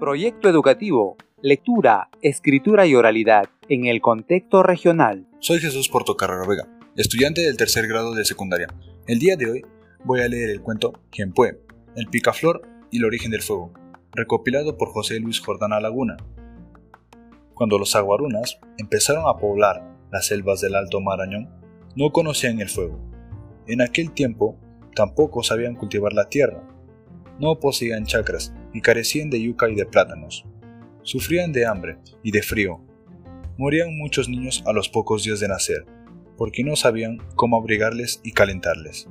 Proyecto educativo, lectura, escritura y oralidad en el contexto regional. Soy Jesús Portocarrero Vega, estudiante del tercer grado de secundaria. El día de hoy voy a leer el cuento Genpue, el picaflor y el origen del fuego, recopilado por José Luis Jordana Laguna. Cuando los aguarunas empezaron a poblar las selvas del Alto Marañón, no conocían el fuego. En aquel tiempo tampoco sabían cultivar la tierra. No poseían chacras y carecían de yuca y de plátanos. Sufrían de hambre y de frío. Morían muchos niños a los pocos días de nacer, porque no sabían cómo abrigarles y calentarles.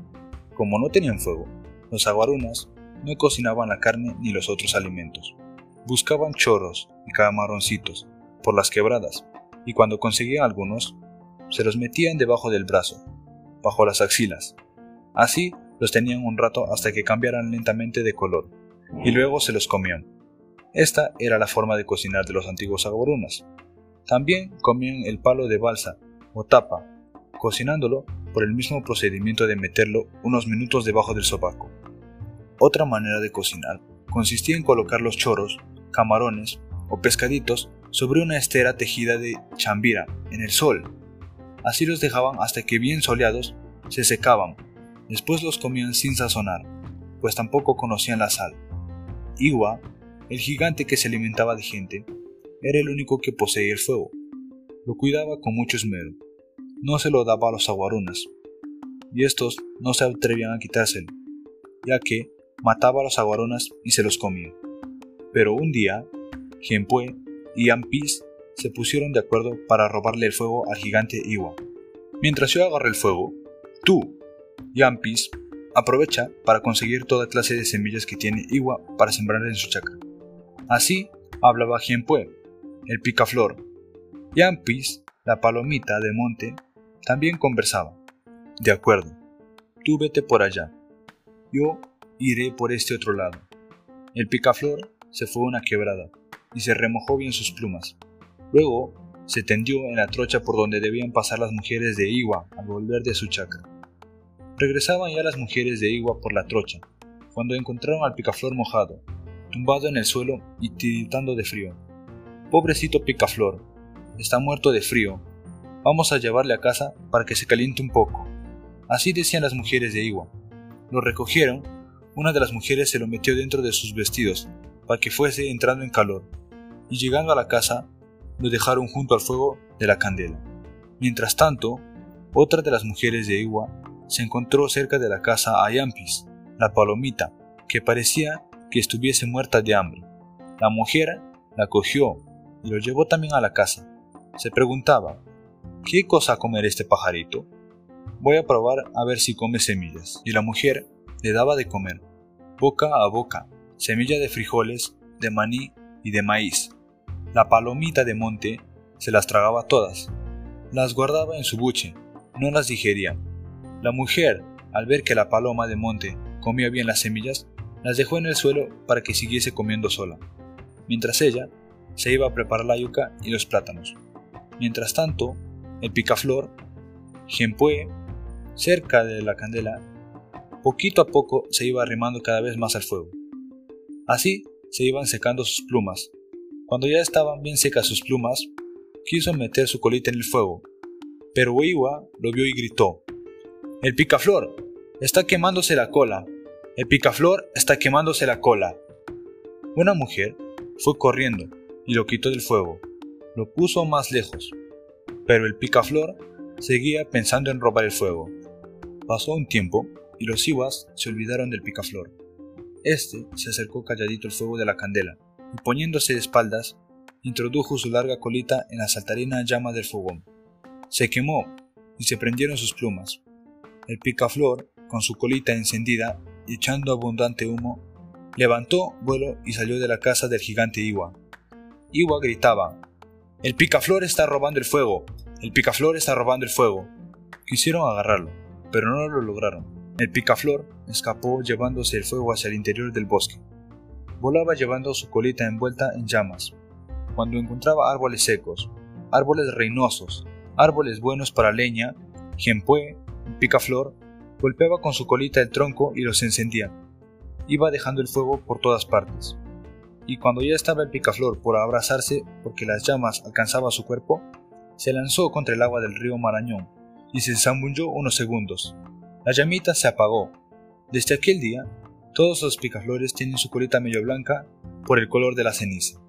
Como no tenían fuego, los aguarunas no cocinaban la carne ni los otros alimentos. Buscaban chorros y camaroncitos por las quebradas, y cuando conseguían algunos, se los metían debajo del brazo, bajo las axilas. Así los tenían un rato hasta que cambiaran lentamente de color, y luego se los comían. Esta era la forma de cocinar de los antiguos aguarunas. También comían el palo de balsa o tapa, cocinándolo por el mismo procedimiento de meterlo unos minutos debajo del sobaco. Otra manera de cocinar consistía en colocar los choros, camarones o pescaditos sobre una estera tejida de chambira en el sol. Así los dejaban hasta que bien soleados se secaban. Después los comían sin sazonar, pues tampoco conocían la sal. Iwa, el gigante que se alimentaba de gente, era el único que poseía el fuego. Lo cuidaba con mucho esmero. No se lo daba a los aguarunas, y estos no se atrevían a quitárselo, ya que mataba a los aguarunas y se los comía. Pero un día, Genpue y Ampis se pusieron de acuerdo para robarle el fuego al gigante Iwa. Mientras yo agarré el fuego, tú, Yampis, Aprovecha para conseguir toda clase de semillas que tiene Iwa para sembrar en su chacra. Así hablaba Jienpue, el picaflor. Yampis, la palomita de monte, también conversaba. De acuerdo, tú vete por allá. Yo iré por este otro lado. El picaflor se fue a una quebrada y se remojó bien sus plumas. Luego se tendió en la trocha por donde debían pasar las mujeres de Iwa al volver de su chacra. Regresaban ya las mujeres de Igua por la trocha, cuando encontraron al picaflor mojado, tumbado en el suelo y tiritando de frío. Pobrecito picaflor, está muerto de frío. Vamos a llevarle a casa para que se caliente un poco. Así decían las mujeres de Igua. Lo recogieron, una de las mujeres se lo metió dentro de sus vestidos para que fuese entrando en calor, y llegando a la casa, lo dejaron junto al fuego de la candela. Mientras tanto, otra de las mujeres de Igua se encontró cerca de la casa a Yampis, la palomita, que parecía que estuviese muerta de hambre. La mujer la cogió y lo llevó también a la casa. Se preguntaba, ¿qué cosa comer este pajarito? Voy a probar a ver si come semillas. Y la mujer le daba de comer, boca a boca, semilla de frijoles, de maní y de maíz. La palomita de monte se las tragaba todas. Las guardaba en su buche, no las digería, la mujer, al ver que la paloma de monte comía bien las semillas, las dejó en el suelo para que siguiese comiendo sola, mientras ella se iba a preparar la yuca y los plátanos. Mientras tanto, el picaflor, Genpue, cerca de la candela, poquito a poco se iba arrimando cada vez más al fuego. Así se iban secando sus plumas. Cuando ya estaban bien secas sus plumas, quiso meter su colita en el fuego, pero Iwa lo vio y gritó, el picaflor está quemándose la cola. El picaflor está quemándose la cola. Una mujer fue corriendo y lo quitó del fuego. Lo puso más lejos. Pero el picaflor seguía pensando en robar el fuego. Pasó un tiempo y los iwas se olvidaron del picaflor. Este se acercó calladito al fuego de la candela y poniéndose de espaldas, introdujo su larga colita en la saltarina llama del fogón. Se quemó y se prendieron sus plumas. El picaflor, con su colita encendida y echando abundante humo, levantó vuelo y salió de la casa del gigante Iwa. Iwa gritaba: El picaflor está robando el fuego. El picaflor está robando el fuego. Quisieron agarrarlo, pero no lo lograron. El picaflor escapó llevándose el fuego hacia el interior del bosque. Volaba llevando su colita envuelta en llamas. Cuando encontraba árboles secos, árboles reinosos, árboles buenos para leña, Genpue picaflor golpeaba con su colita el tronco y los encendía. Iba dejando el fuego por todas partes. y cuando ya estaba el picaflor por abrazarse porque las llamas alcanzaban su cuerpo, se lanzó contra el agua del río Marañón y se zambulló unos segundos. La llamita se apagó. Desde aquel día, todos los picaflores tienen su colita medio blanca por el color de la ceniza.